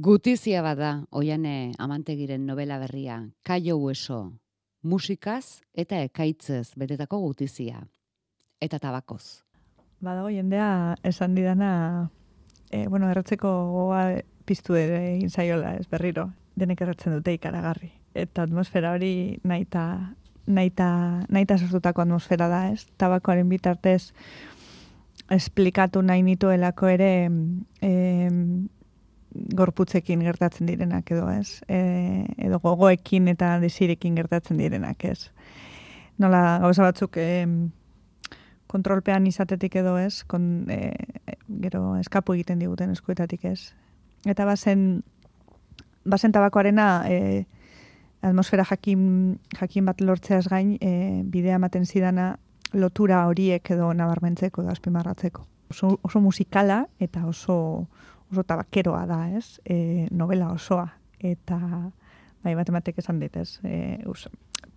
Gutizia bada, oiane amantegiren novela berria, kaio hueso, musikaz eta ekaitzez betetako gutizia. Eta tabakoz. Badago jendea esan didana, e, bueno, erratzeko goa piztu ere egin zaiola, ez berriro, denek erratzen dute ikaragarri. Eta atmosfera hori naita, naita, naita sortutako atmosfera da, ez? Tabakoaren bitartez esplikatu nahi nituelako ere gorputzekin gertatzen direnak edo ez, e, edo gogoekin eta desirekin gertatzen direnak ez. Nola gauza batzuk e, kontrolpean izatetik edo ez, kon, e, gero eskapu egiten diguten eskuetatik ez. Eta bazen, bazen tabakoarena e, atmosfera jakin, jakin bat lortzeaz gain e, bidea ematen zidana lotura horiek edo nabarmentzeko da azpimarratzeko. Oso, oso musikala eta oso oso tabakeroa da, ez? E, novela osoa. Eta, bai, bat ematek esan dit, ez? E, us,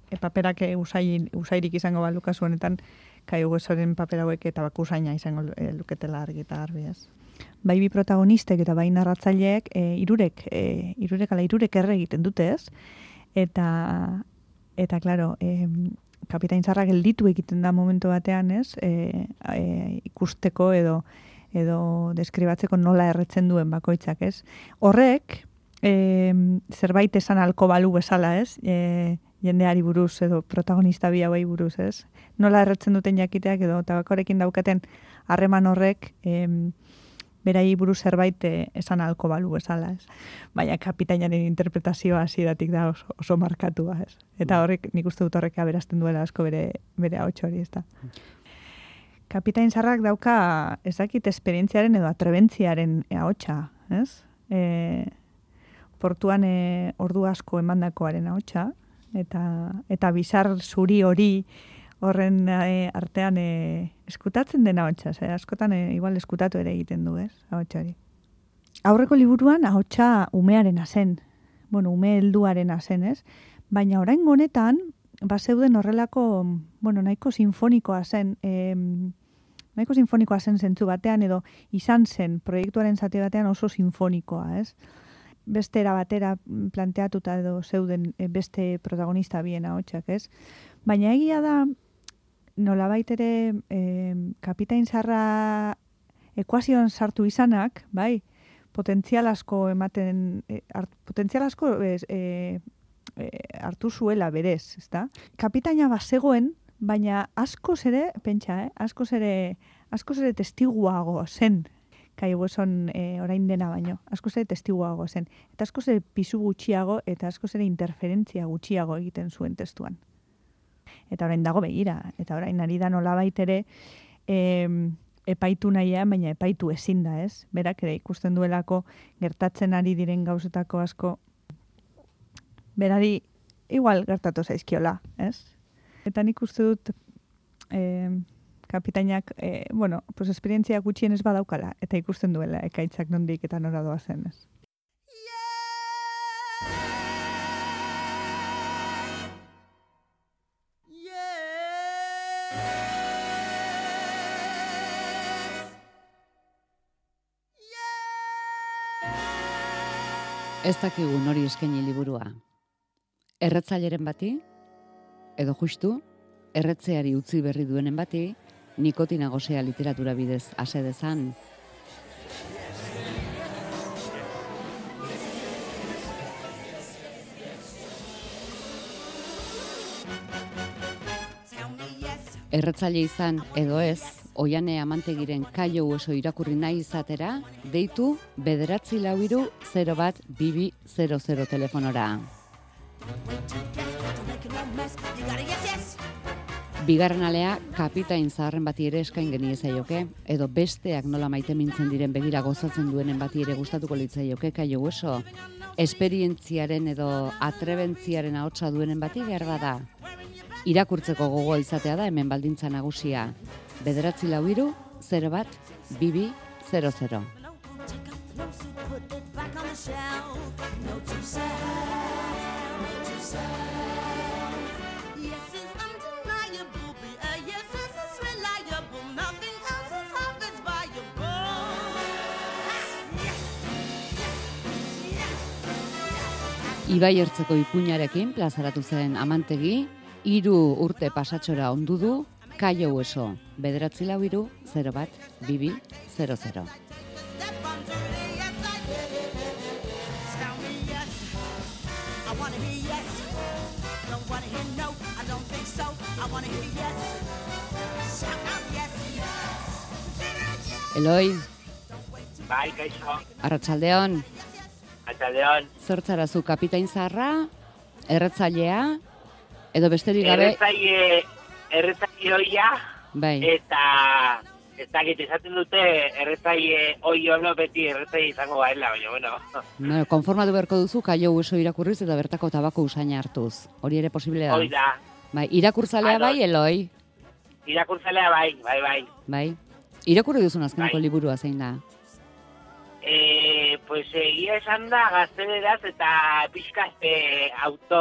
e, paperak e, usai, usairik izango baluka honetan, kai guesoren paper hauek eta bakusaina izango e, luketela argi eta garbi, ez? Bai bi protagonistek eta bai narratzaileek e, irurek, e, irurek ala irurek erre egiten dute, ez? Eta, eta, klaro, e, kapitain zarra gelditu egiten da momentu batean, ez? E, e, ikusteko edo, edo deskribatzeko nola erretzen duen bakoitzak, ez? Horrek, e, zerbait esan alko balu bezala, ez? E, jendeari buruz edo protagonista bi hauei buruz, ez? Nola erretzen duten jakiteak edo tabakorekin daukaten harreman horrek e, berai buruz zerbait e, esan alko balu bezala, ez? Baina kapitainaren interpretazioa hasidatik da oso, oso markatua, ez? Eta mm. horrek nik uste dut horrek aberazten duela asko bere bere hori, ez da kapitain zarrak dauka ezakit esperientziaren edo atrebentziaren ahotsa, ez? E, portuan e, ordu asko emandakoaren ahotsa eta eta bizar zuri hori horren e, artean e, eskutatzen dena ahotsa, ze askotan e, igual eskutatu ere egiten du, ez? Ahotsa. Aurreko liburuan ahotsa umearen zen. Bueno, ume helduaren zen, ez? Baina orain honetan ba zeuden horrelako, bueno, nahiko sinfonikoa zen, eh, nahiko sinfonikoa zen zentzu batean edo izan zen proiektuaren zati batean oso sinfonikoa, ez? Beste era batera planteatuta edo zeuden eh, beste protagonista biena hotxak, ez? Baina egia da nola baitere e, kapitain zarra ekuazioan sartu izanak, bai, potentzial asko ematen, e, potentzial asko e, e, hartu zuela berez, ezta? Kapitaina bazegoen baina asko ere, pentsa, eh? asko ere, asko ere testiguago zen, kai hueson e, orain dena baino, asko ere testiguago zen, eta asko ere pisu gutxiago, eta asko ere interferentzia gutxiago egiten zuen testuan. Eta orain dago begira, eta orain ari da nola baitere, e, epaitu nahian, baina epaitu ezin da, ez? Berak ere ikusten duelako gertatzen ari diren gauzetako asko, berari igual gertatu zaizkiola, ez? Eta nik uste dut e, kapitainak, e, bueno, pues esperientzia gutxien ez badaukala, eta ikusten duela ekaitzak nondik eta nora doa zen ez. Ez dakigu nori eskaini liburua. Erretzaileren bati, edo justu, erretzeari utzi berri duenen bati, nikotina gozea literatura bidez ase dezan. Erretzaile izan edo ez, oiane amantegiren kaio oso irakurri nahi izatera, deitu bederatzi lauiru 0 bat bibi 00 telefonora. Bigarren alea, kapitain zaharren bati ere eskain geni ezaioke, edo besteak nola maite mintzen diren begira gozatzen duenen bati ere gustatuko litzaioke, kaio oso, esperientziaren edo atrebentziaren ahotsa duenen bati behar da. Irakurtzeko gogoa izatea da hemen baldintza nagusia. Bederatzi lau iru, 0 bat, bibi, 00. Ibai ertzeko ipuñarekin plazaratu zen amantegi, hiru urte pasatxora ondu du, kaio ueso, bederatzi lau iru, 0 bat, bibi, 0 0. Step on to the yes, I did. Tell me yes. I wanna hear yes. Don't wanna hear no. I don't think so. I wanna hear yes. Shout out yes. Eloi, Bai, kaixo, arratsaldeon, atxaldeon. zertzarazu kapitain zaharra, erretzailea, edo besterik gabe, Erretzaile, erretzaile hoia, bai, eta ez dakit esaten dute erretzaile hoi ono beti erretzaile izango gaela, baina, bueno. bueno, konformatu beharko duzu kaio ueso irakurriz eta bertako tabako usaina hartuz. Hori ere posible da. Hoi da, Bai, irakurtzalea bai, Eloi, irakurtzelea bai, bai, bai. bai. Irakurri duzun azkeneko Bai. liburua zein da. E, pues egia esan da gazteleraz eta pixka e, auto,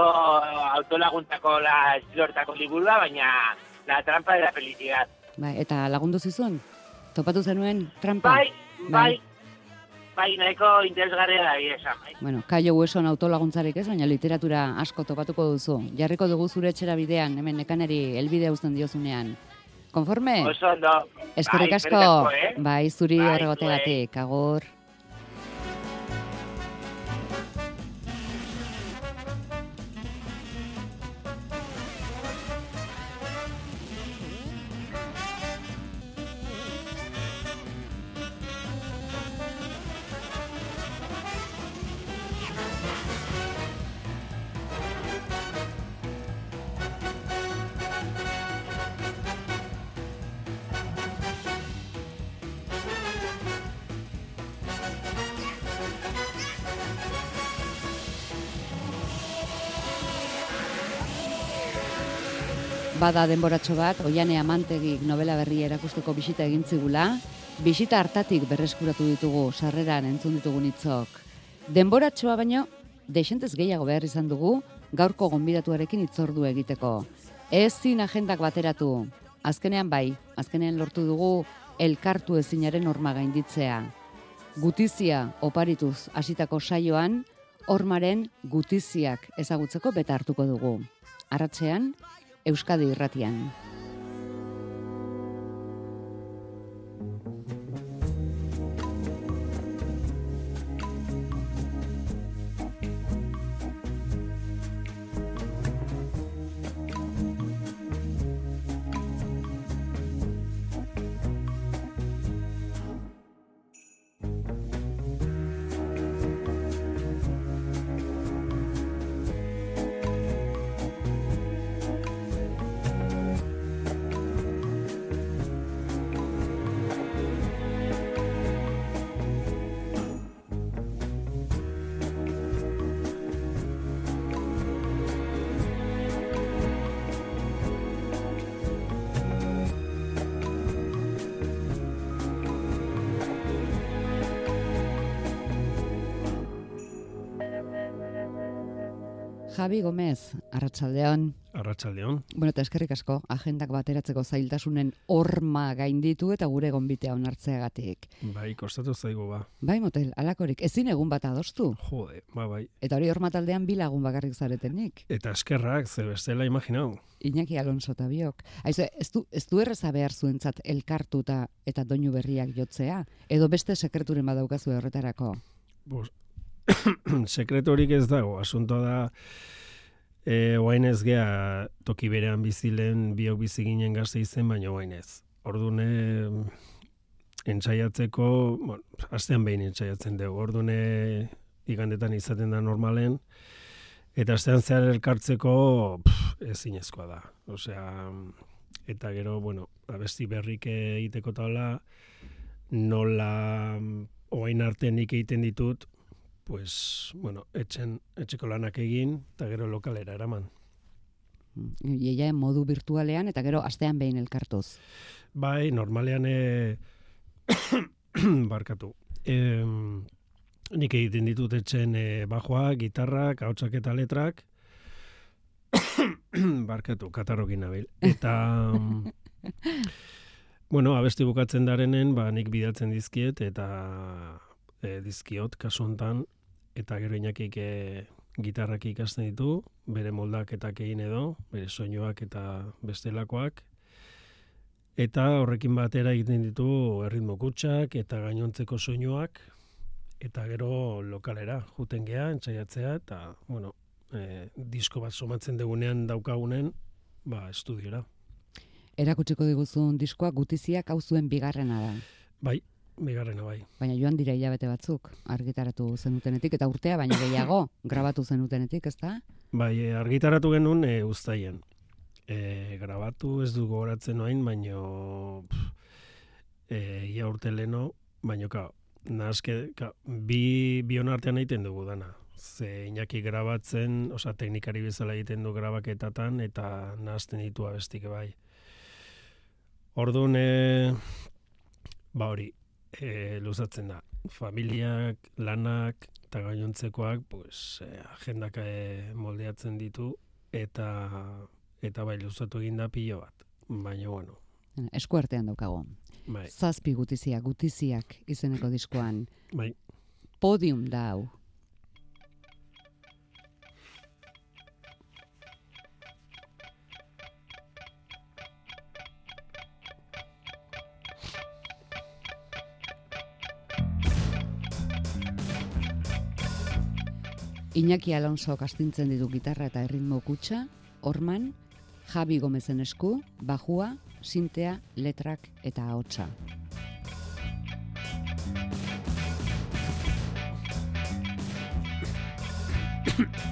autolaguntako la estilortako liburua, baina la trampa de la felicidad. Bai, eta lagundu zizun? Topatu zenuen trampa? Bai, bai, bai, nahiko interesgarria da, esan, bai. Bueno, kaio hueson autolaguntzarik ez, baina literatura asko topatuko duzu. Jarriko dugu zure etxera bidean, hemen nekaneri elbide uzten diozunean. Konforme? Oso ondo. Eskerrik Bai, asko, eh? bai, zuri Bai, horregotegatik, agur. Bada denboratxo bat, oiane amantegik novela berria erakusteko bisita egin zigula, bisita hartatik berreskuratu ditugu, sarreran entzun ditugun hitzok. Denboratxoa baino, desentez gehiago behar izan dugu, gaurko gonbidatuarekin itzordu egiteko. Ez zin agendak bateratu, azkenean bai, azkenean lortu dugu elkartu ezinaren horma gainditzea. Gutizia oparituz hasitako saioan, hormaren gutiziak ezagutzeko beta hartuko dugu. Arratxean, Euskadi irratian. Javi Gomez, arratsaldeon. Arratsaldeon. Bueno, eta eskerrik asko, agendak bateratzeko zailtasunen horma gainditu eta gure gonbitea onartzeagatik. Bai, kostatu zaigu ba. Bai, motel, alakorik, ezin egun bat adostu. Jode, ba bai. Eta hori horma taldean bi lagun bakarrik zaretenik. Eta eskerrak, ze bestela imaginau. Iñaki Alonso eta biok. Aizu, ez du, ez du erreza behar zuentzat elkartuta eta doinu berriak jotzea? Edo beste sekreturen badaukazu horretarako? Bos, sekreturik ez dago, asuntoa da e, oain ez gea toki berean bizilen biok bizi ginen gazte izen, baina oain ez. Ordune entzaiatzeko, bueno, astean behin entzaiatzen dugu, ordune igandetan izaten da normalen, eta astean zehar elkartzeko ezinezkoa da. Osea, eta gero, bueno, abesti berrik egiteko taula, nola oain arte nik egiten ditut, pues, bueno, etxen, etxeko lanak egin, eta gero lokalera eraman. Iaia modu virtualean eta gero astean behin elkartuz. Bai, normalean e, barkatu. E, nik egiten ditut etxen e, bajoak, gitarrak, hautsak eta letrak, barkatu, katarrokin nabil. Eta, bueno, abesti bukatzen darenen, ba, nik bidatzen dizkiet, eta e, dizkiot, kasu hontan, eta gero inakik e, gitarrak ikasten ditu, bere moldaketak egin edo, bere soinuak eta bestelakoak, eta horrekin batera egiten ditu erritmo kutsak eta gainontzeko soinuak, eta gero lokalera, juten gea, entzaiatzea, eta, bueno, e, disko bat somatzen dugunean daukagunen, ba, estudiora. Erakutsiko diguzun diskoa gutiziak hau zuen bigarrena da. Bai, bigarrena bai. Baina joan dira hilabete batzuk argitaratu zenutenetik eta urtea baino gehiago grabatu zenutenetik, ezta? Bai, e, argitaratu genuen e, uztaien. E, grabatu ez du gogoratzen noain, baino pff, e, ia urte leno, baino ka, nazke, ka, bi, bion artean egiten dugu dana. Ze Iñaki grabatzen, osea teknikari bezala egiten du grabaketatan eta nazten ditu abestik bai. Orduan, e, ba hori, e, luzatzen da. Familiak, lanak eta gainontzekoak, pues, e, agendak e, moldeatzen ditu eta eta bai luzatu egin da pilo bat. Baina, bueno, Esku artean daukago. bai, Zazpi gutiziak, gutiziak izeneko diskoan. bai. Podium da hau. Iñaki Alonso kastintzen ditu gitarra eta erritmo kutsa, Orman, Javi Gomezen esku, bajua, sintea, letrak eta ahotsa.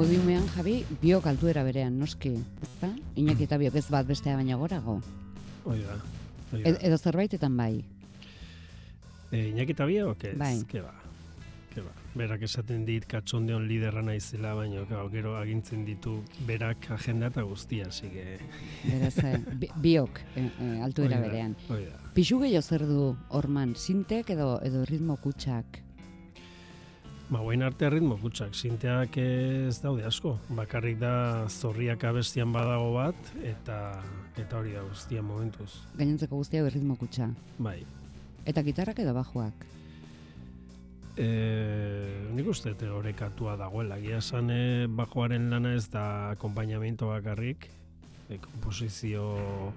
Podiumean Javi biok altuera berean noski, ezta? Iñaki eta biok ez bat bestea baina gorago. Hoi da. hoi Ed, edo zerbaitetan bai. E, Iñaki eta biok, ez? Bai. Ke ba. Ke ba. Berak esaten dit katxondeon liderra naizela, baina gau, gero agintzen ditu berak agenda eta guztia, así que... Beraz, eh, bi- biok eh, eh, altuera hoi da, berean. hoi da. Pixu gehiago zer du orman, sintek edo edo ritmo kutsak. Ba, guain arte ritmo kutsak, sinteak ez daude asko. Bakarrik da zorriak abestian badago bat, eta eta hori da guztia momentuz. Gainontzeko guztia ritmo kutsa. Bai. Eta gitarrak edo bajuak. E, nik uste dut orekatua dagoela. Gia esan e, bajoaren lana ez da akompainamento bakarrik, e, komposizio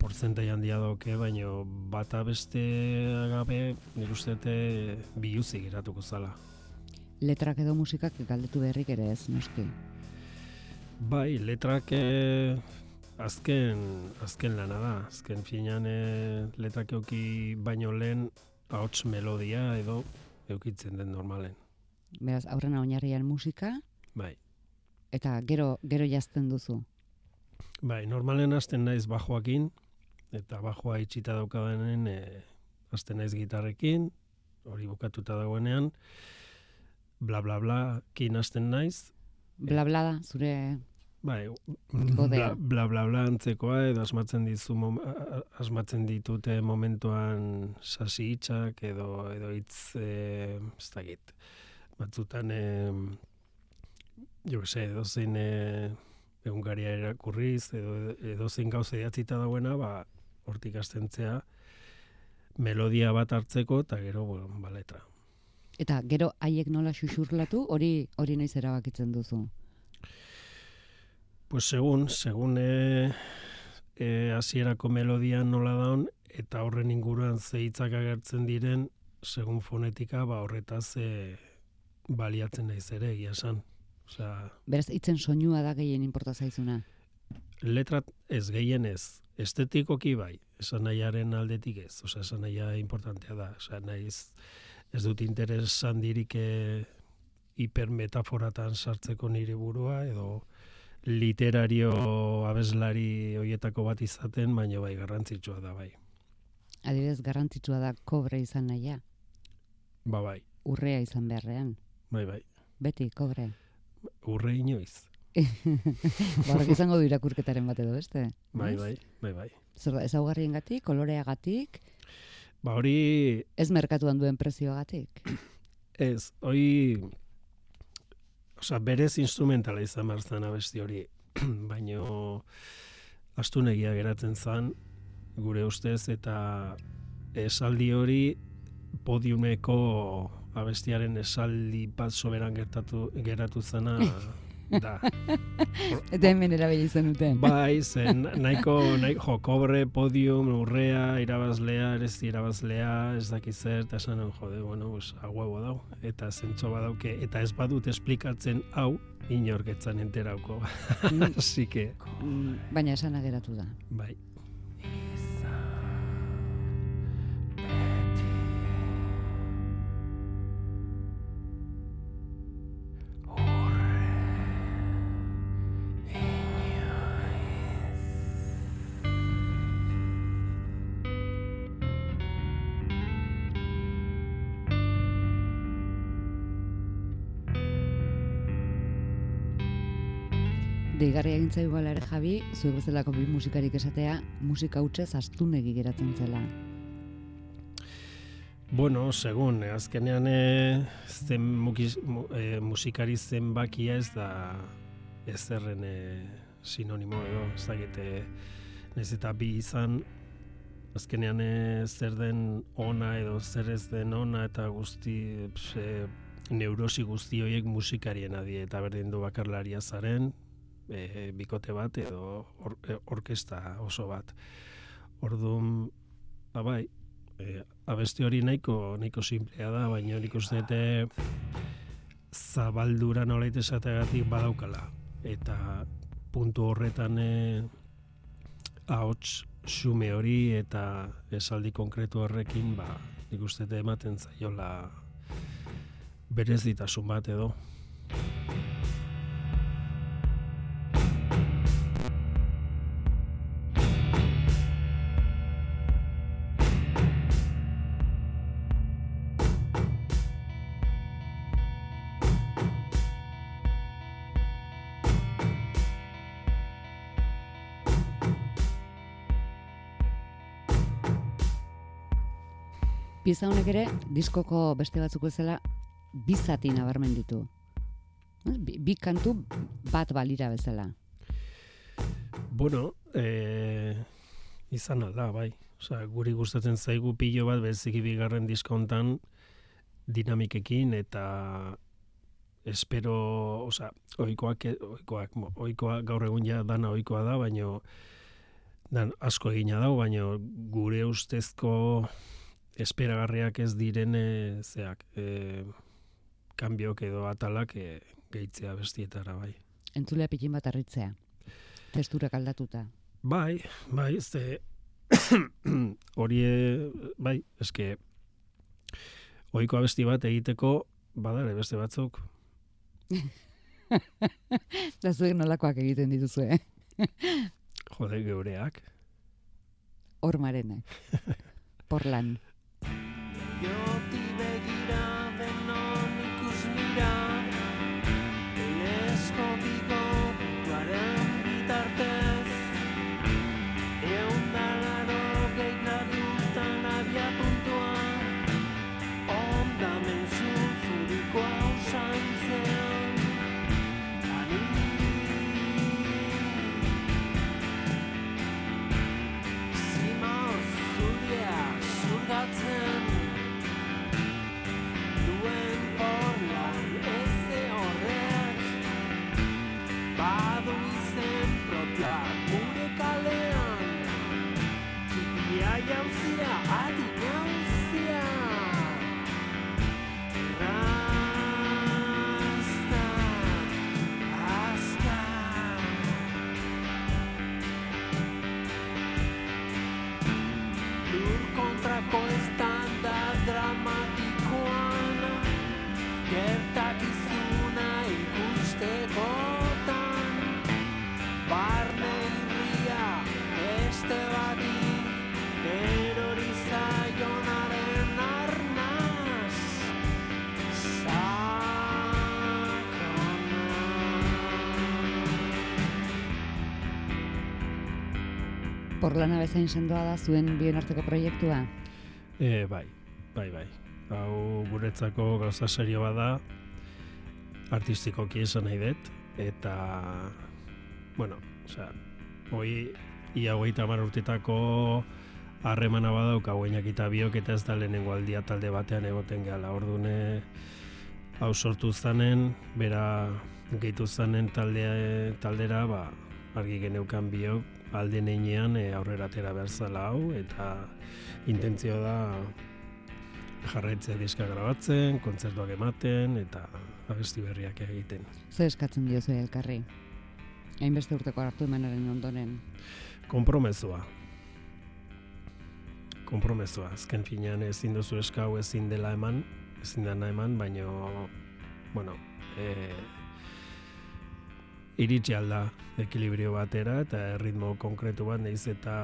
porzentai handia doke, baino bata beste gabe nik uste dut e, biluzik geratuko zala. Letrak edo musikak galdetu beharrik ere ez, noski. Bai, letrak e, azken, azken lana da. Azken finean e, letrak euki baino lehen ahots melodia edo eukitzen den normalen. Beraz, aurrena oinarrian musika, Bai. eta gero, gero jazten duzu. Bai, normalen hasten naiz bajoakin, eta bajoa itxita daukadanen e, hasten naiz gitarrekin, hori bukatuta dagoenean, bla bla bla kin hasten naiz, Bla bla da, zure bai, bla, bla bla bla antzekoa, edo asmatzen dizu mom, asmatzen ditute momentuan sasi hitzak edo edo hitz e, ez dakit. Batzutan e, jo sé, edo zein e, egunkaria erakurriz edo edo zein gauza idatzita dagoena, ba hortik hastentzea melodia bat hartzeko eta gero bueno, ba letra. Eta gero haiek nola xuxurlatu, hori hori noiz erabakitzen duzu. Pues segun, segun e, e, hasierako melodia nola daun, eta horren inguruan ze hitzak agertzen diren, segun fonetika, ba horretaz e, baliatzen naiz ere, egia esan. Osea, Beraz, itzen soinua da gehien inporta zaizuna. letrat ez gehien ez, estetikoki bai, esan nahiaren aldetik ez, osea, esan nahia importantea da, osea, naiz ez dut interes handirik e, hipermetaforatan sartzeko nire burua, edo literario abeslari hoietako bat izaten, baina bai garrantzitsua da bai. Adibidez, garrantzitsua da kobre izan naia, Ba bai, urrea izan beharrean. bai bai. Beti, kobre. Urre inoiz. Barrak izango du irakurketaren bat edo, beste? Bai bai, bai bai. Zer da, ezaugarriengatik, koloreagatik, Ba hori ez merkatuan duen prezioagatik. ez, hoi Osea, berez instrumentala izan behar zen abesti hori, baino astunegia geratzen zen, gure ustez, eta esaldi hori podiumeko abestiaren esaldi bat soberan gertatu, geratu zena da. Eta hemen erabili zen duten. Bai, zen nahiko, nahiko jo, kobre, podium, urrea, irabazlea, ez irabazlea, ez dakiz zer, eta esan hau, jode, bueno, pues, a huevo dau, eta zentzo badauke, eta ez badut esplikatzen hau, inorketzan enterauko. Mm, Así que, Baina esana geratu da. bai. Egin zaigu ere Javi, zuek bezalako bi musikarik esatea, musika hutsez astunegi geratzen zela. Bueno, segun, eh, azkenean eh, zen mukiz, mu, eh, musikari zenbakia ez da ezerren eh, sinonimo edo, ez dakit, eh, nahiz eta bi izan, azkenean eh, zer den ona edo zer ez den ona eta guzti, ps, eh, neurosi guzti horiek musikarien adie eta berdin du bakarlaria zaren, eh, bikote bat edo or, eh, orkesta oso bat. Orduan, ba bai, e, abesti hori nahiko nahiko simplea da, baina nik uste dute zabaldura nolait esateagatik badaukala. Eta puntu horretan e, ahots xume hori eta esaldi konkretu horrekin ba, nik uste dute ematen zaiola berezitasun bat edo. Pieza honek ere, diskoko beste batzuk bezala, bi zati nabarmen ditu. Ez? Bi, bi kantu bat balira bezala. Bueno, e, izan alda, bai. Osea, guri gustatzen zaigu pilo bat beziki bigarren diskontan dinamikekin eta espero, osea, ohikoak ohikoak, ohikoa gaur egun ja dana ohikoa da, baino dan asko egina dau, baino gure ustezko esperagarriak ez diren e, zeak, e, kanbiok edo atalak e, gehitzea bestietara bai. Entzulea pikin bat arritzea. Testurak aldatuta. Bai, bai, ze hori bai, eske ohiko abesti bat egiteko badare beste batzuk. Da zuek nolakoak egiten dituzue? Jode geureak. Hormarenak. Porlan. You're Porlana bezain sendoa da zuen bien arteko proiektua. E, bai, bai, bai. Hau guretzako gauza serio bada, artistikoki esan nahi dut, eta, bueno, osea, hoi, ia hogeita hamar urtetako harremana badauka guainak eta biok eta ez da lehenengo aldia talde batean egoten gehala. Ordune hau sortu zanen, bera gehitu zanen taldea, taldera, ba, argi geneukan biok, alde neinean e, aurrera atera behar zala hau, eta intentzio da jarraitzea diska grabatzen, kontzertuak ematen, eta abesti berriak egiten. Ze eskatzen diozu elkarri? Hainbeste urteko hartu emanaren ondoren. Kompromezua. Kompromezua. Azken finean ezin duzu eskau ezin dela eman, ezin dena eman, baino, bueno, e, iritsi alda ekilibrio batera eta erritmo konkretu bat naiz eta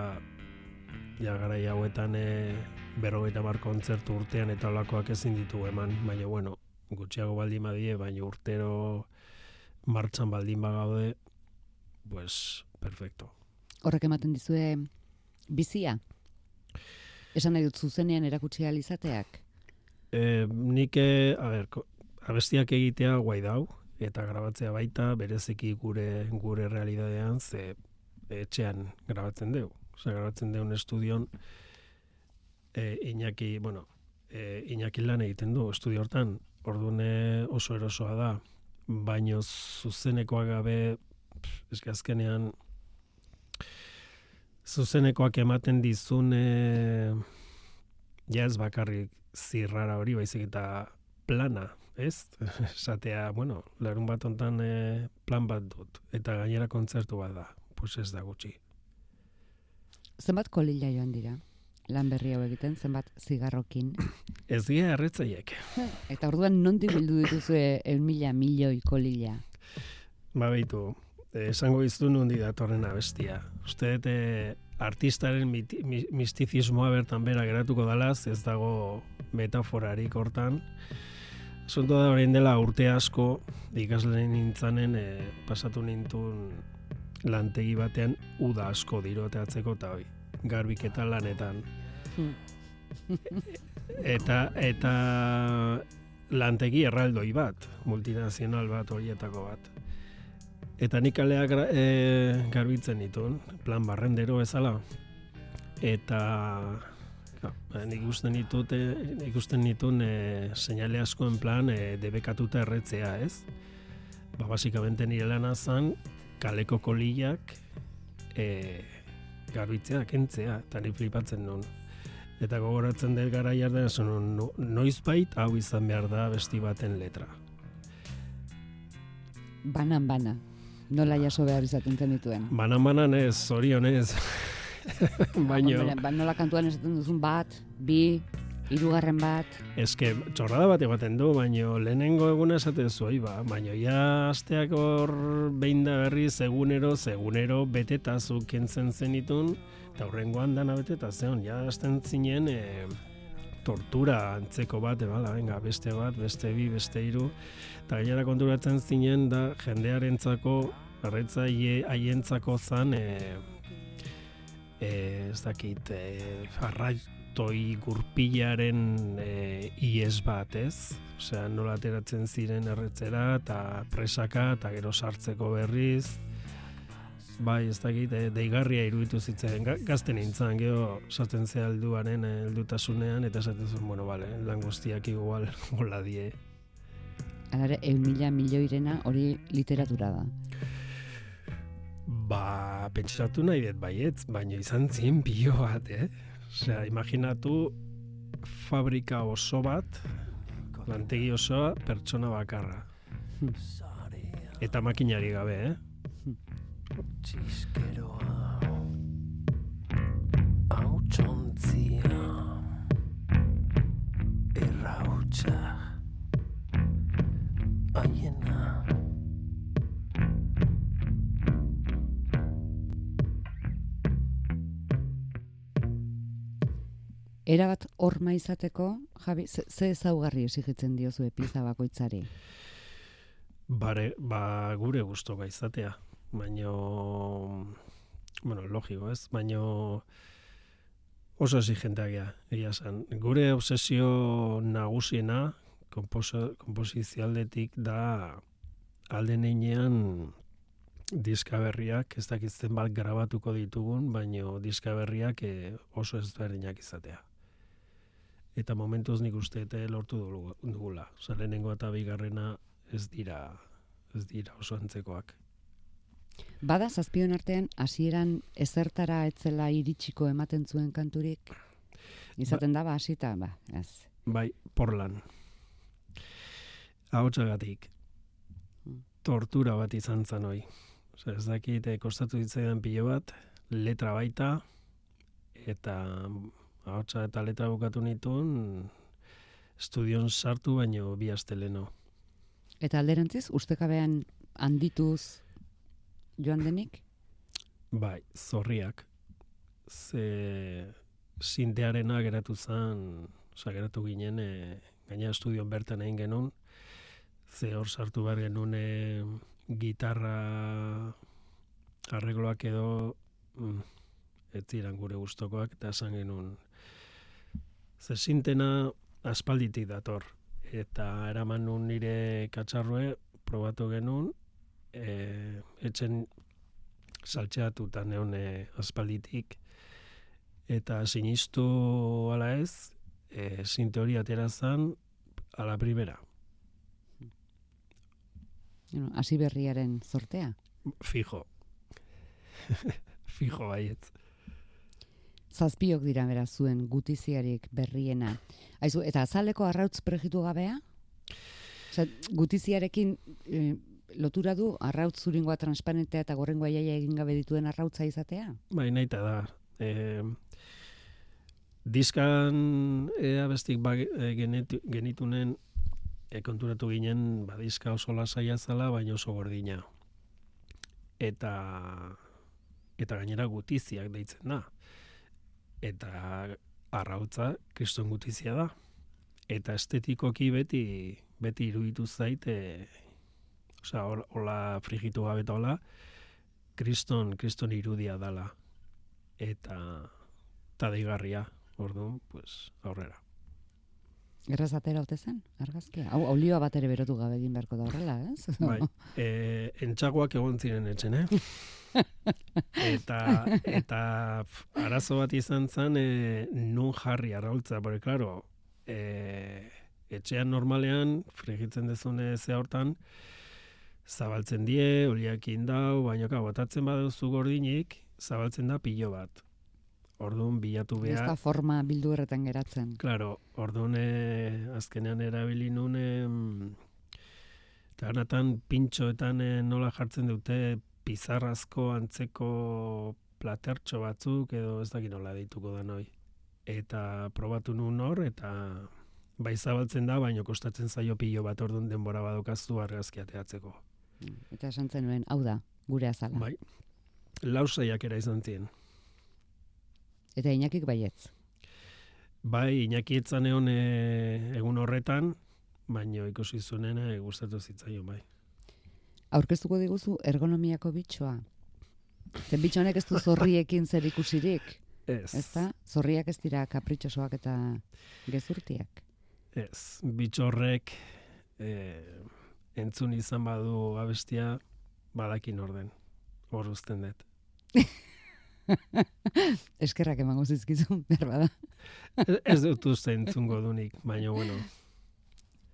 ja garai hauetan e, berrogeita mar kontzertu urtean eta olakoak ezin ditu eman, baina bueno, gutxiago baldin badie, baina urtero martxan baldin bagaude, pues, perfecto. Horrek ematen dizue bizia? Esan nahi dut zuzenean erakutsi ahal izateak? E, nik, e, a ber, abestiak egitea guai dau, eta grabatzea baita, bereziki gure gure realidadean, ze etxean grabatzen dugu. Osea, grabatzen dugun estudion, e, Iñaki, bueno, e, Iñaki lan egiten du estudio hortan, ordune oso erosoa da, baino zuzenekoa gabe, eske azkenean, zuzenekoak ematen dizun e, ja ez bakarrik zirrara hori, baizik eta plana, ez? Esatea, bueno, larun bat ontan e, plan bat dut, eta gainera kontzertu bat da, pues ez da gutxi. Zenbat kolila joan dira? Lan berri hau egiten, zenbat zigarrokin. Ez dira erretzaiek. Eta orduan nondik bildu dituzue eun mila milioi kolila? Ba behitu, eh, esango iztu nundi datorren abestia. Uste dut eh, artistaren miti, mi- mistizismoa bertan bera geratuko dalaz, ez dago metaforarik hortan. Asunto da orain dela urte asko ikasle nintzanen eh, pasatu nintun lantegi batean uda asko diroteatzeko eta hoi, garbiketa lanetan. Hmm. eta eta lantegi erraldoi bat, multinazional bat horietako bat. Eta nik kalea gra, e, garbitzen ditun, plan barrendero bezala. Eta ja, ba, nik ikusten ditut, e, ikusten ditun e, seinale askoen plan e, debekatuta erretzea, ez? Ba, basikamente nire lana zan, kaleko kolillak e, garbitzea, kentzea, eta ni flipatzen nun. Eta gogoratzen dut gara jarda, esan no, noizbait hau izan behar da besti baten letra. Banan bana. Nola jaso behar izaten zenituen? Banan-banan ez, zorionez. Baino, Hombre, ba, nola kantuan esaten duzun bat, bi, hirugarren bat, eske, txorrada bat ematen du, baino lehenengo eguna esaten zuei, ba, baino ja asteak hor behin da berriz, egunero, egunero, beteta zuk kentzen zenitun, eta horrengoan dana beteta zeon, ja hasten zinen, e, tortura antzeko bat, ebala, venga, beste bat, beste bi, beste hiru, eta gainera konturatzen zinen da jendearentzako, arretzaile haientzako zan, e, e, ez dakit, e, arraitoi gurpilaren e, ies bat, ez? Osea, nola ateratzen ziren erretzera, eta presaka, eta gero sartzeko berriz, Bai, ez dakit, e, deigarria iruditu zitzen, Ga- gazte nintzen, gero sartzen ze alduaren heldutasunean, eta esaten bueno, bale, lan guztiak igual hola die. alare, eun mila milioirena hori literatura da. Ba, pentsatu nahi dut baietz, baina izan zien pilo bat, eh? Osea, imaginatu fabrika oso bat, lantegi osoa, pertsona bakarra. Eta makinari gabe, eh? Txiskeroa Erabat horma izateko, Javi, ze, ze ezaugarri exigitzen diozu pieza bakoitzari? Bare, ba, gure gustoka izatea. Baino, bueno, logiko ez, baino oso exigenteak gea, egia esan. Gure obsesio nagusiena, komposo, komposizioaldetik da alde neinean diska berriak, ez dakit zenbat grabatuko ditugun, baino diska berriak eh, oso ezberdinak izatea. Eta momentuz nik uste eta lortu dugu- dugula. Osa, lehenengo eta bigarrena ez dira ez dira oso antzekoak. Bada zazpion artean hasieran ezertara etzela iritsiko ematen zuen kanturik? Izaten da ba hasita, ba, ez. Bai, porlan. Ahotsagatik. Tortura bat izan zan hoi. Osea, ez dakit, eh, kostatu ditzaidan pilo bat, letra baita, eta ahotsa eta letra bukatu nituen, estudion sartu baino bi aste leno. Eta alderantziz, ustekabean handituz joan denik? Bai, zorriak. Ze sintearena geratu zan, osea, geratu ginen, e, gaina estudion bertan egin genuen, ze hor sartu behar genuen e, gitarra arregloak edo mm, ez ziren gure gustokoak eta esan genuen ze sintena aspalditik dator. Eta eraman nun nire katxarrue probatu genuen e, etxen saltxeatuta neon e, aspalditik. Eta sinistu ala ez e, sinte hori atera zan a la primera hasi berriaren zortea. fijo. Fijo baietz Zazpiok dira bera zuen gutiziarik berriena. Aizu, eta azaleko arrautz prejitu gabea? Osea, gutiziarekin eh, lotura du arrautz zuringoa transparentea eta gorrengoa jaia egin gabe dituen arrautza izatea? Bai, nahi da. E, diskan ea bestik ba, e, genetu, genitunen e, konturatu ginen ba, diska oso lasaia zala, baina oso gordina. Eta eta gainera gutiziak deitzen da. Eta arrautza kriston gutizia da. Eta estetikoki beti beti iruditu zait e, osea, hola frigitu gabe eta hola, kriston, kriston irudia dala eta eta deigarria, orduan, pues, aurrera. Erraz atera ote zen, argazkia? Hau, olioa bat ere berotu gabe egin beharko da horrela, ez? Bai, e, entxagoak egon ziren etxen, eh? eta, eta pf, arazo bat izan zen e, nun jarri arraultza, porque, claro, e, etxean normalean, frigitzen dezune ze hortan, zabaltzen die, oliakin dau, baina ka, botatzen baduzu gordinik, zabaltzen da pilo bat. Orduan bilatu Ez behar, da forma bildu erretan geratzen. Claro, orduan eh, azkenean erabili nun anatan pintxoetan eh, nola jartzen dute pizarrazko antzeko platertxo batzuk edo ez dakit nola deituko da noi. Eta probatu nuen hor eta bai zabaltzen da, baino kostatzen zaio pilo bat orduan denbora badokaztu argazki ateatzeko. Eta esan zenuen, hau da, gure azala. Bai. Lau saiakera izan ziren. Eta inakik baietz. Bai, Iñaki etzan egon e, egun horretan, baino ikusi zuenen e, gustatu zitzaion bai. Aurkeztuko diguzu ergonomiako bitxoa. Zen bitxo honek ez du zorriekin zer ikusirik. Ez. Ezta? Zorriak ez dira kapritxosoak eta gezurtiak. Ez, bitxorrek e, entzun izan badu abestia badakin orden. Hor uzten dut. Eskerrak emango zizkizu, behar bada. Ez- Ez dut uste entzungo dunik, baina bueno.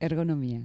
Ergonomia.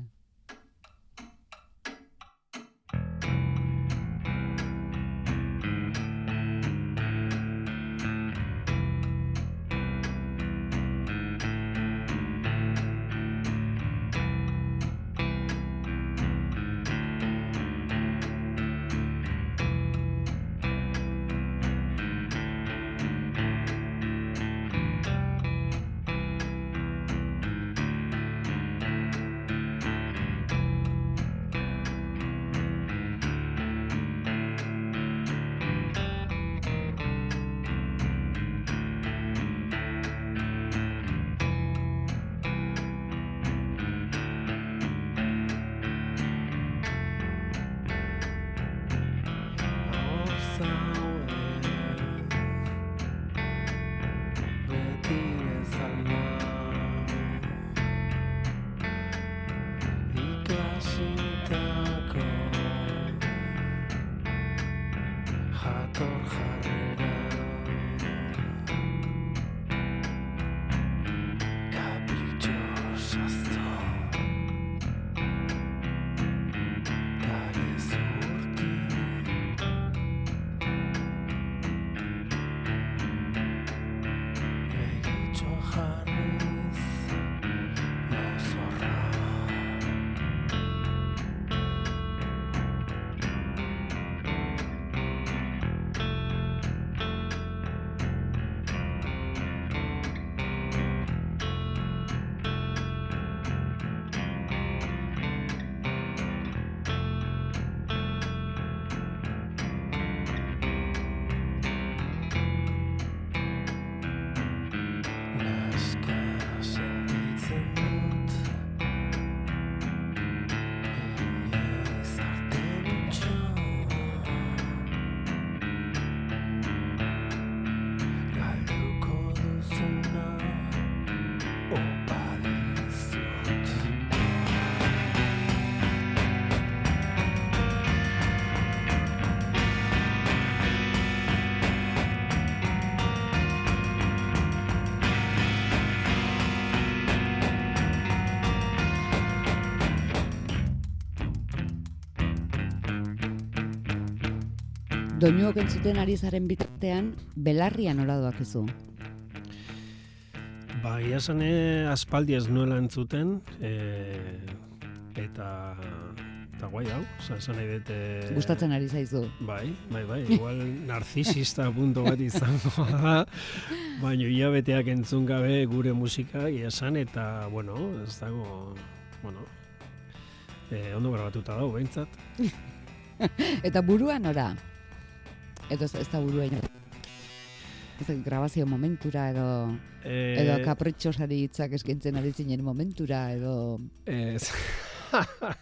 Doinuok entzuten ari zaren bitartean, belarria nola doakizu. Ba, ia esan, eh, aspaldi ez nuela entzuten, e, eta, eta guai hau, esan nahi dut... eh, Gustatzen ari zaizu. Bai, bai, bai, igual narzisista punto bat izango da, baina hilabeteak entzun gabe gure musika, ia esan, eta, bueno, ez dago, bueno, eh, ondo grabatuta dago, behintzat. Eta burua nora? Edo ez, da burua grabazio momentura edo, Eh, edo kapritxosari hitzak eskaintzen ari zinen momentura edo... Ez.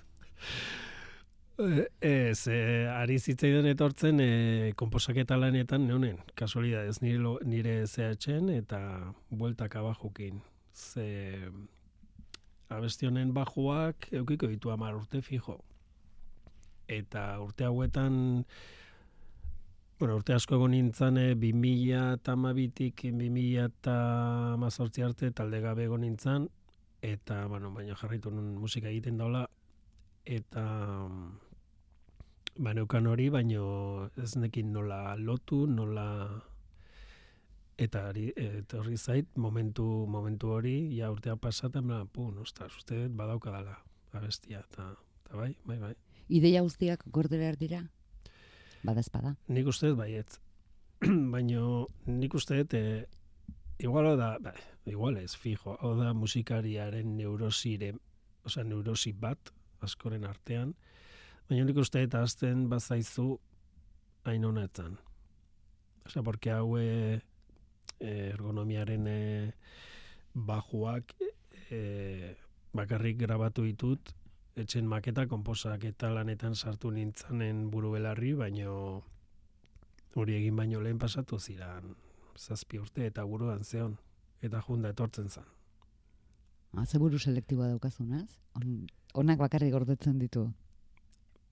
Ez, eh, ari zitzaidan etortzen eh, komposaketa lanetan neunen, kasualidadez nire, lo- nire zehatzen eta bueltak abajukin. Ze abesti honen bajuak eukiko ditu amar urte fijo. Eta urte hauetan, bueno, urte asko egon nintzen e, 2000 eta amabitik 2000 eta amazortzi arte talde gabe egon nintzen, eta, bueno, baina jarraitu nun musika egiten daula, eta ba, neukan hori, baino ez nekin nola lotu, nola eta etorri zait, momentu, momentu hori, ja urtea pasata, bla, pun, ostras, uste dut badaukadala abestia, Eta bai, bai, bai. Ideia guztiak gorde behar dira? Bada espada. Nik uste dut baietz. Baina nik uste dut, e, igual da, ba, igual ez, fijo, hau da musikariaren neurosire, osea, neurosi bat, askoren artean, baina nik uste dut azten bazaizu hain honetan. Osea, porque hau e, ergonomiaren e, bajuak e, bakarrik grabatu ditut, etxen maketa, konposak eta lanetan sartu nintzanen buru belarri, baino hori egin baino lehen pasatu ziran zazpi urte eta buruan zeon, eta junda etortzen zen. Ah, ze buru selektiboa daukazunaz? On, onak bakarrik gordetzen ditu.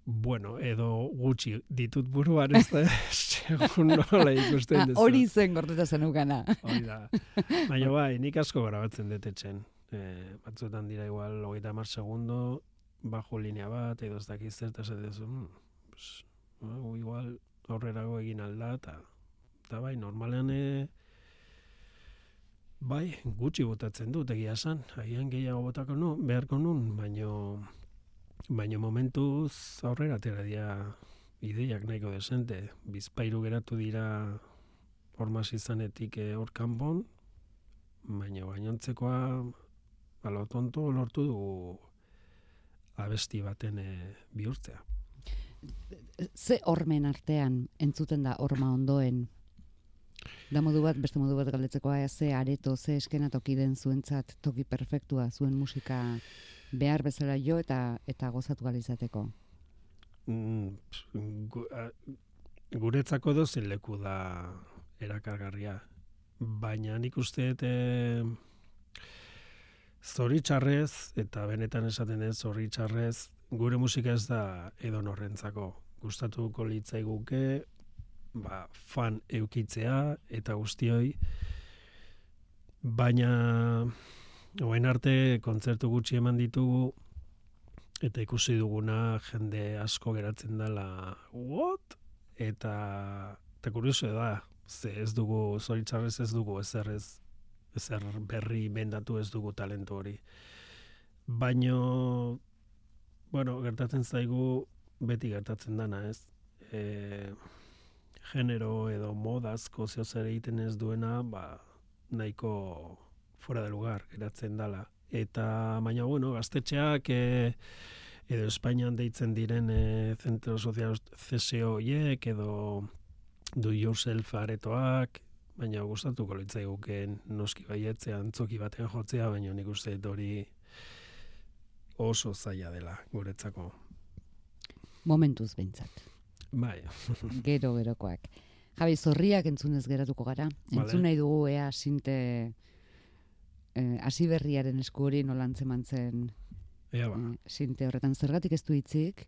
Bueno, edo gutxi ditut buruan ez da, segun nola ikusten duzu. hori zen gordeta zenukana. Hori da. Baina bai, nik asko grabatzen dut etxen. E, batzuetan dira igual, hogeita mar segundo, bajo linea bat, edo ez dakiz zer, eta esaten duzu, mm, pues, hau igual aurrerago egin alda, eta, eta bai, normalean e, bai, gutxi botatzen dut, egia esan, agian gehiago botako nu, beharko nun, baino, baino momentuz aurrera atera dira ideiak nahiko desente, bizpairu geratu dira hormaz izanetik eh, hor kanpon, baina gainontzekoa alo tonto lortu dugu abesti baten eh, bihurtzea. Ze hormen artean entzuten da horma ondoen? Da modu bat, beste modu bat galdetzekoa, ze areto, ze eskena toki den zuentzat toki perfektua, zuen musika behar bezala jo eta eta gozatu galizateko. Mm, gu, a, guretzako dozen leku da erakargarria. Baina nik uste dut zoritxarrez, eta benetan esaten ez zoritxarrez, gure musika ez da edo norrentzako. Gustatuko litzaiguke, ba, fan eukitzea eta guztioi, baina Oain arte kontzertu gutxi eman ditugu eta ikusi duguna jende asko geratzen dela what? Eta, eta kurioso da, ze ez dugu, zoritzarrez ez dugu ezer ez, ezer berri bendatu ez dugu talentu hori. Baino, bueno, gertatzen zaigu beti gertatzen dana, ez? E, genero edo modazko zeo zer egiten ez duena, ba, nahiko fuera de lugar geratzen dala. Eta, baina, bueno, gaztetxeak e, edo Espainian deitzen diren e, zentro sozial CSO edo do yourself aretoak, baina gustatuko litzaiguke noski baietzea antzoki baten jotzea, baina nik uste hori oso zaila dela guretzako. Momentuz behintzat. Bai, Gero gerokoak. Javi, zorriak entzunez geratuko gara. Entzun nahi dugu ea sinte eh, hasi berriaren esku hori nola antzeman zen ea ba. eh, sinte horretan. Zergatik ez du hitzik?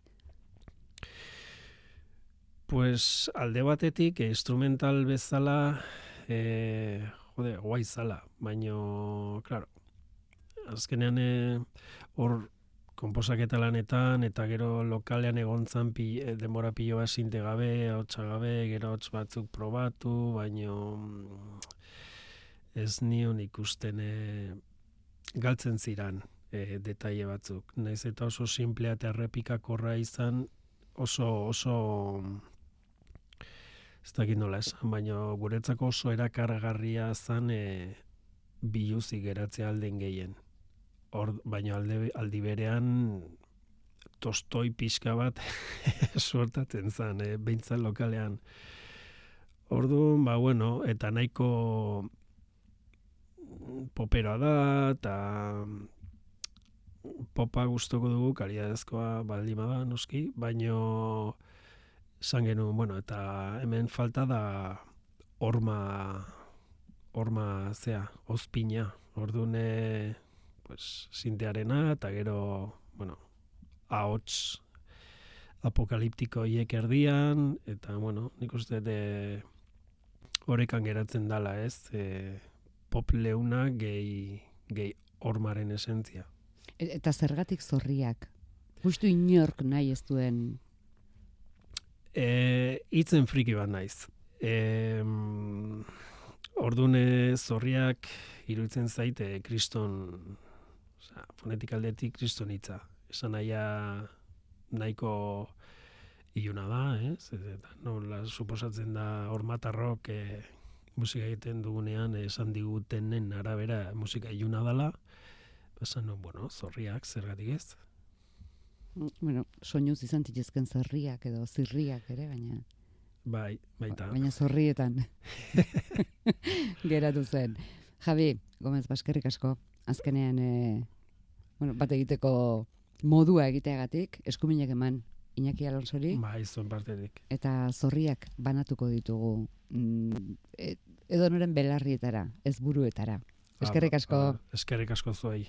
Pues alde batetik eh, instrumental bezala eh, jode, guai zala, baino, claro, azkenean eh, hor konposaketa lanetan eta gero lokalean egontzan pi, eh, denbora pilo bat sinte gabe, hotsa gabe, gero hots batzuk probatu, baino mm, ez nion ikusten eh, galtzen ziran eh, detaile batzuk. Naiz eta oso simplea eta errepikakorra izan, oso oso ez dakit nola esan, baina guretzako oso erakargarria zan e, biluzik geratzea alden gehien. Hor, baina alde, aldi berean tostoi pixka bat suertatzen zan, e, behintzat lokalean. Orduan, ba, bueno, eta nahiko poperoa da, eta popa gustoko dugu, kaliadezkoa baldima da, noski, baino esan genuen, bueno, eta hemen falta da horma, horma, zea, ozpina, ordune, pues, sintearena, eta gero, bueno, ahots apokaliptiko hiek erdian, eta, bueno, nik uste de horekan geratzen dala, ez, e, pop leuna gehi, gehi hormaren esentzia. E- Eta zergatik zorriak? Justu inork nahi ez duen E, itzen friki bat naiz. E, ordune zorriak iruditzen zaite kriston, osea, fonetik aldetik kriston hitza. Esan naia nahiko iluna da, ez? Eta nola suposatzen da hormatarrok e, musika egiten dugunean esan digutenen arabera musika iluna dela, esan no, bueno, zorriak, zergatik ez? Bueno, soinuz izan zitezken zerriak edo zirriak ere, baina Bai, baita. baina zorrietan geratu zen. Javi, Gomez Baskerrik asko, azkenean e, bueno, bat egiteko modua egiteagatik, eskuminak eman Iñaki Alonsori, Bai, zuen parterik. eta zorriak banatuko ditugu mm, e, edo noren belarrietara, ez buruetara. Eskerrik asko. Ah, eskerrik asko zuei.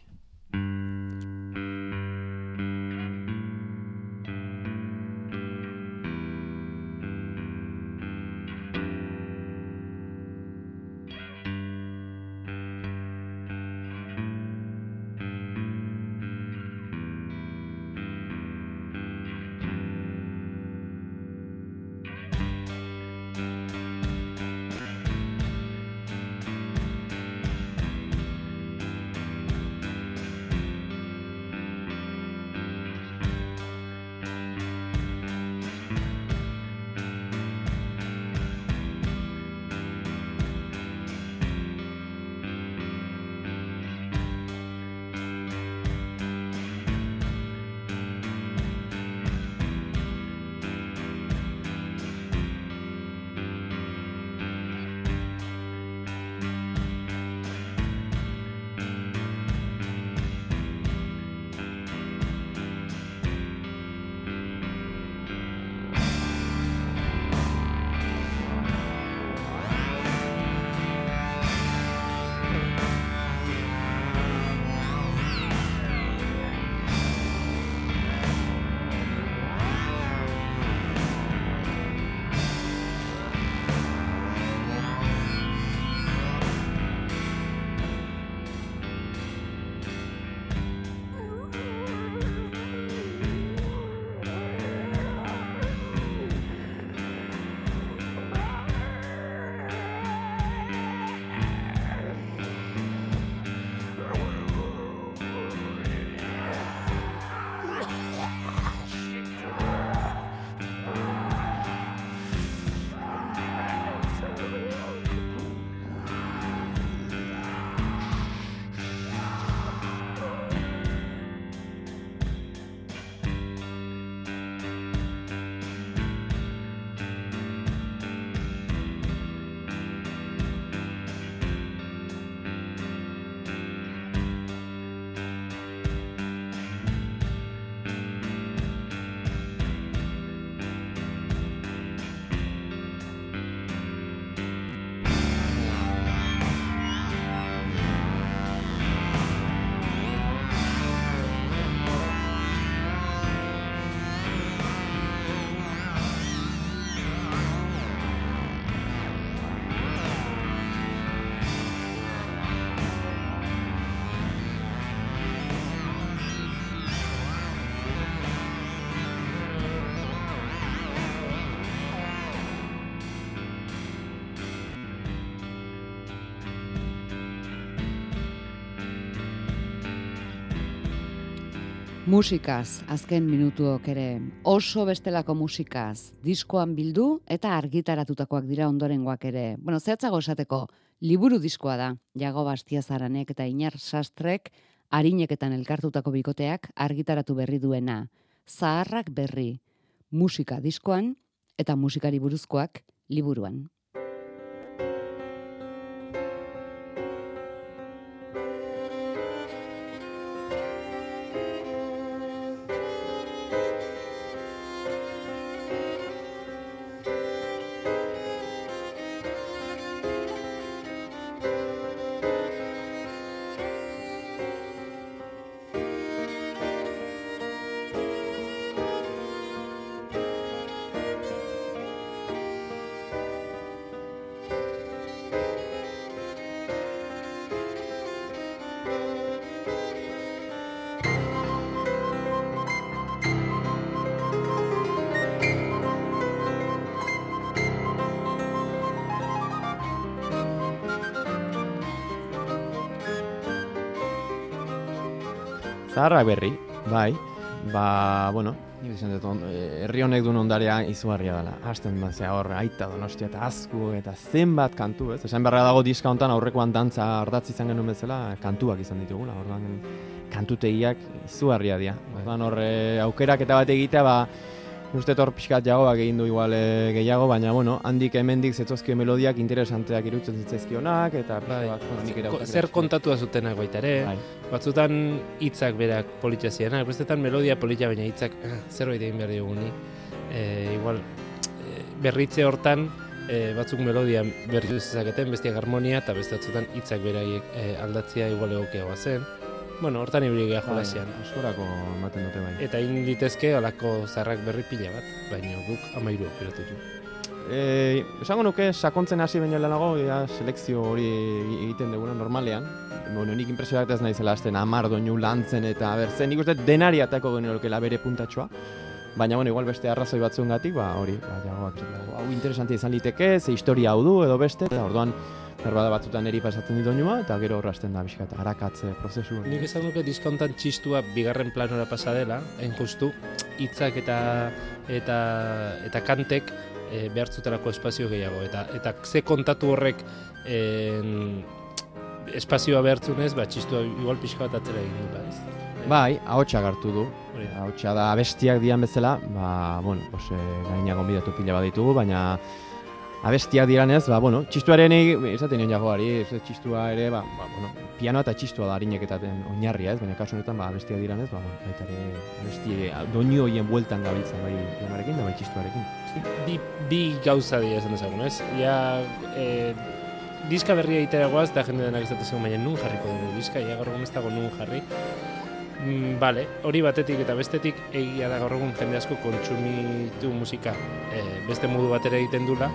Musikaz, azken minutuok ere, oso bestelako musikaz, diskoan bildu eta argitaratutakoak dira ondorengoak ere. Bueno, zehatzago esateko, liburu diskoa da, Jago Bastiazaranek eta Inar Sastrek, harineketan elkartutako bikoteak argitaratu berri duena. Zaharrak berri, musika diskoan eta musikari buruzkoak liburuan. Zaharrak berri, bai. Ba, bueno, eh, herri honek duen ondarea izugarria dela. Hasten da, ze hor, aita donostia eta azku eta zenbat kantu, ez? Esan beharra dago diska hontan aurrekoan dantza ardatz izan genuen bezala, kantuak izan ditugula. Orduan, kantutegiak izugarria dira. Orduan hor, aukerak eta bat egitea, ba, uste hor pixkat jagoak egin du igual eh, gehiago, baina, bueno, handik hemendik zetzozkio melodiak interesanteak irutzen zitzaizkionak, eta Bai. bat, Ko- Zer kontatua zutenak baita ere, Bai. batzutan hitzak berak politia zirenak, bestetan melodia politia baina hitzak ah, zerbait egin behar diguni. E, igual, e, berritze hortan e, batzuk melodia berritu zezaketen, bestiak harmonia eta beste batzutan hitzak beraiek e, aldatzea igual egokiagoa zen. Bueno, hortan ibili geha Bai, jolasian. Askorako ematen dute bai. Eta egin litezke alako zarrak berri pila bat, baina guk amairu aukeratu du. E, esango nuke sakontzen hasi baino lehenago ja, selekzio hori egiten duguna normalean. Bueno, nik impresioak ez naizela hasten amar doinu lantzen eta ber, zen nik uste denari atako genuelokela bere puntatxoa. Baina, bueno, igual beste arrazoi batzuengatik, ba, hori, ba, jagoak hau interesantia izan liteke, ze historia hau du edo beste, eta orduan, berbada batzutan eri pasatzen dit doinua, eta gero horrazten da bizkat, arakatze prozesu hori. Nik esan duke diskontan txistua bigarren planora pasa dela, hain justu, hitzak eta eta eta kantek e, behartzutelako espazio gehiago eta eta ze kontatu horrek en, espazioa behartzunez, ba txistua igual pixka bat atzera egin dula, ez? Bai, ahotsak hartu du. Ahotsa da abestiak dian bezala, ba, bueno, pues, e, gaina gonbidatu pila bat ditugu, baina abestiak diranez, ba, bueno, txistuaren esaten nion jagoari, ez, txistua ere, ba, ba, bueno, pianoa eta txistua da harineketaten oinarria, ez, baina kasu honetan, ba, abestiak diranez, ba, bueno, baita ere, abesti, doinu horien bueltan gabiltza, bai pianoarekin da bai txistuarekin. Bi, bi gauza dira esan dezagun, ez? Ja, e, diska berria egitera guaz, eta jende denak zegoen, baina nun jarriko dugu diska, ja gaur egun ez dago nun jarri. Mm, Bale, hori batetik eta bestetik egia da gaur egun jende asko kontsumitu musika e, beste modu batera egiten dula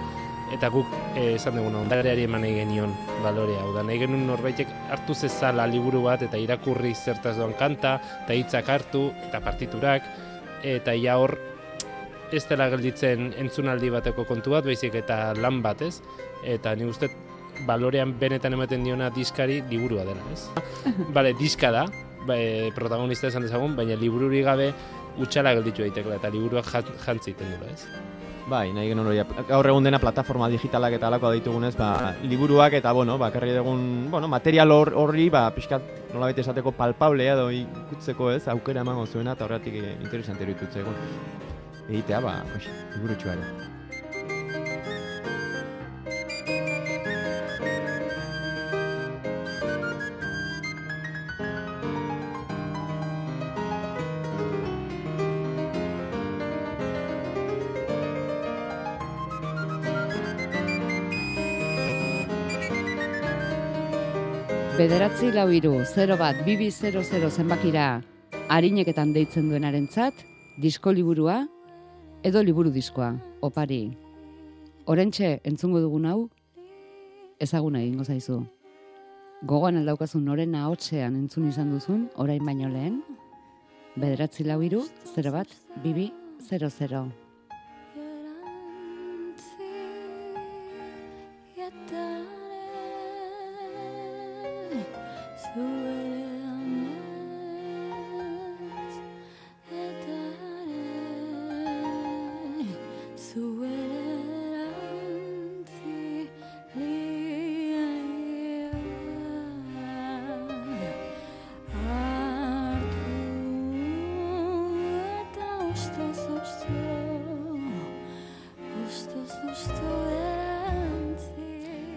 eta guk e, esan duguna ondareari eman nahi genion balorea. Hau da, nahi genuen norbaitek hartu zezala liburu bat eta irakurri zertaz doan kanta, eta hitzak hartu, eta partiturak, eta ja hor ez dela gelditzen entzunaldi bateko kontu bat, baizik eta lan bat, ez? Eta ni uste balorean benetan ematen diona diskari liburua dela, ez? Bale, diska da, e, protagonista esan dezagun, baina libururi gabe utxala gelditu daitekela eta liburuak jan- jantzi egiten dula, ez? Bai, nahi genuen hori, gaur egun dena plataforma digitalak eta alako ditugunez, ba, liburuak eta, bueno, bakarri dugun, bueno, material hor- horri, ba, pixkat, nolabait esateko palpable edo ikutzeko ez, aukera emango zuena, eta horretik interesante iruditu zaigun. Egitea, ba, hoxe, liburutxoa lau iru, 0 bat, bibi 00 zenbakira harineketan deitzen duenarentzat, disko liburua edo liburu diskoa, opari. Orentxe entzungo dugun hau, ezaguna egingo zaizu. Gogoan aldaukazun noren ahotsean entzun izan duzun, orain baino lehen, bederatzi lau iru, 0 bat, bibi 00.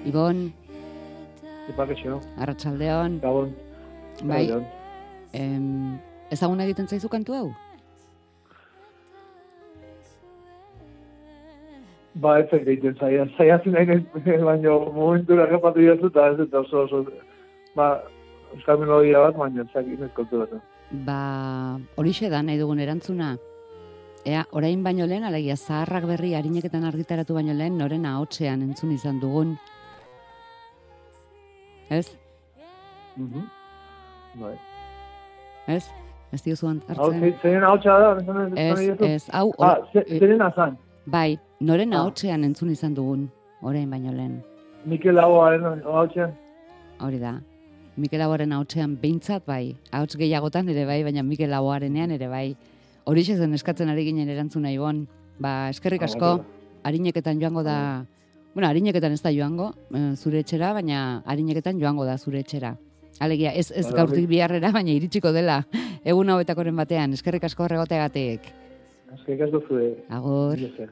Ibon, Ipakexo, arratsaldeon, gabon. bai, em, ezaguna egiten zaizu kantu hau? Ba, ez egiten zaia, zaiatzen nahi baina momentura repatu jazu, eta ez dut oso oso, ba, euskal melodia bat, baina ez ez kontu bat. Ba, horixe da nahi dugun erantzuna. Ea, orain baino lehen, alegia zaharrak berri harineketan argitaratu baino lehen, noren ahotsean entzun izan dugun. Ez? Mhm. Bai. Ez? Ez diozu Hau, hartzen? ze- zeren hau da, ez, Ez, hau, Ah, zeren azan, bai, noren Ah. ahotsean entzun izan dugun, orain baino lehen. Mikel Laboaren hau txan. Hori da. Mikel Laboaren ahotsean behintzat bai, ahots gehiagotan ere bai, baina Mikel Laboarenean ere bai. Horixe zen eskatzen ari ginen erantzuna ibon. Ba, eskerrik asko, harineketan joango da, bueno, harineketan ez da joango, eh, zure etxera, baina harineketan joango da zure etxera. Alegia, ez, ez gaurtik biharrera, baina iritsiko dela, egun hauetakoren batean, eskerrik asko horregoteagatik. Azkenik ez duzu, Agur. mila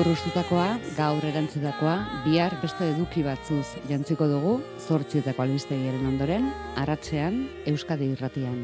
Gaur ustutakoa, gaur erantzitakoa, bihar beste eduki batzuz jantziko dugu, zortzietako albistegiaren ondoren, aratzean, Euskadi irratian.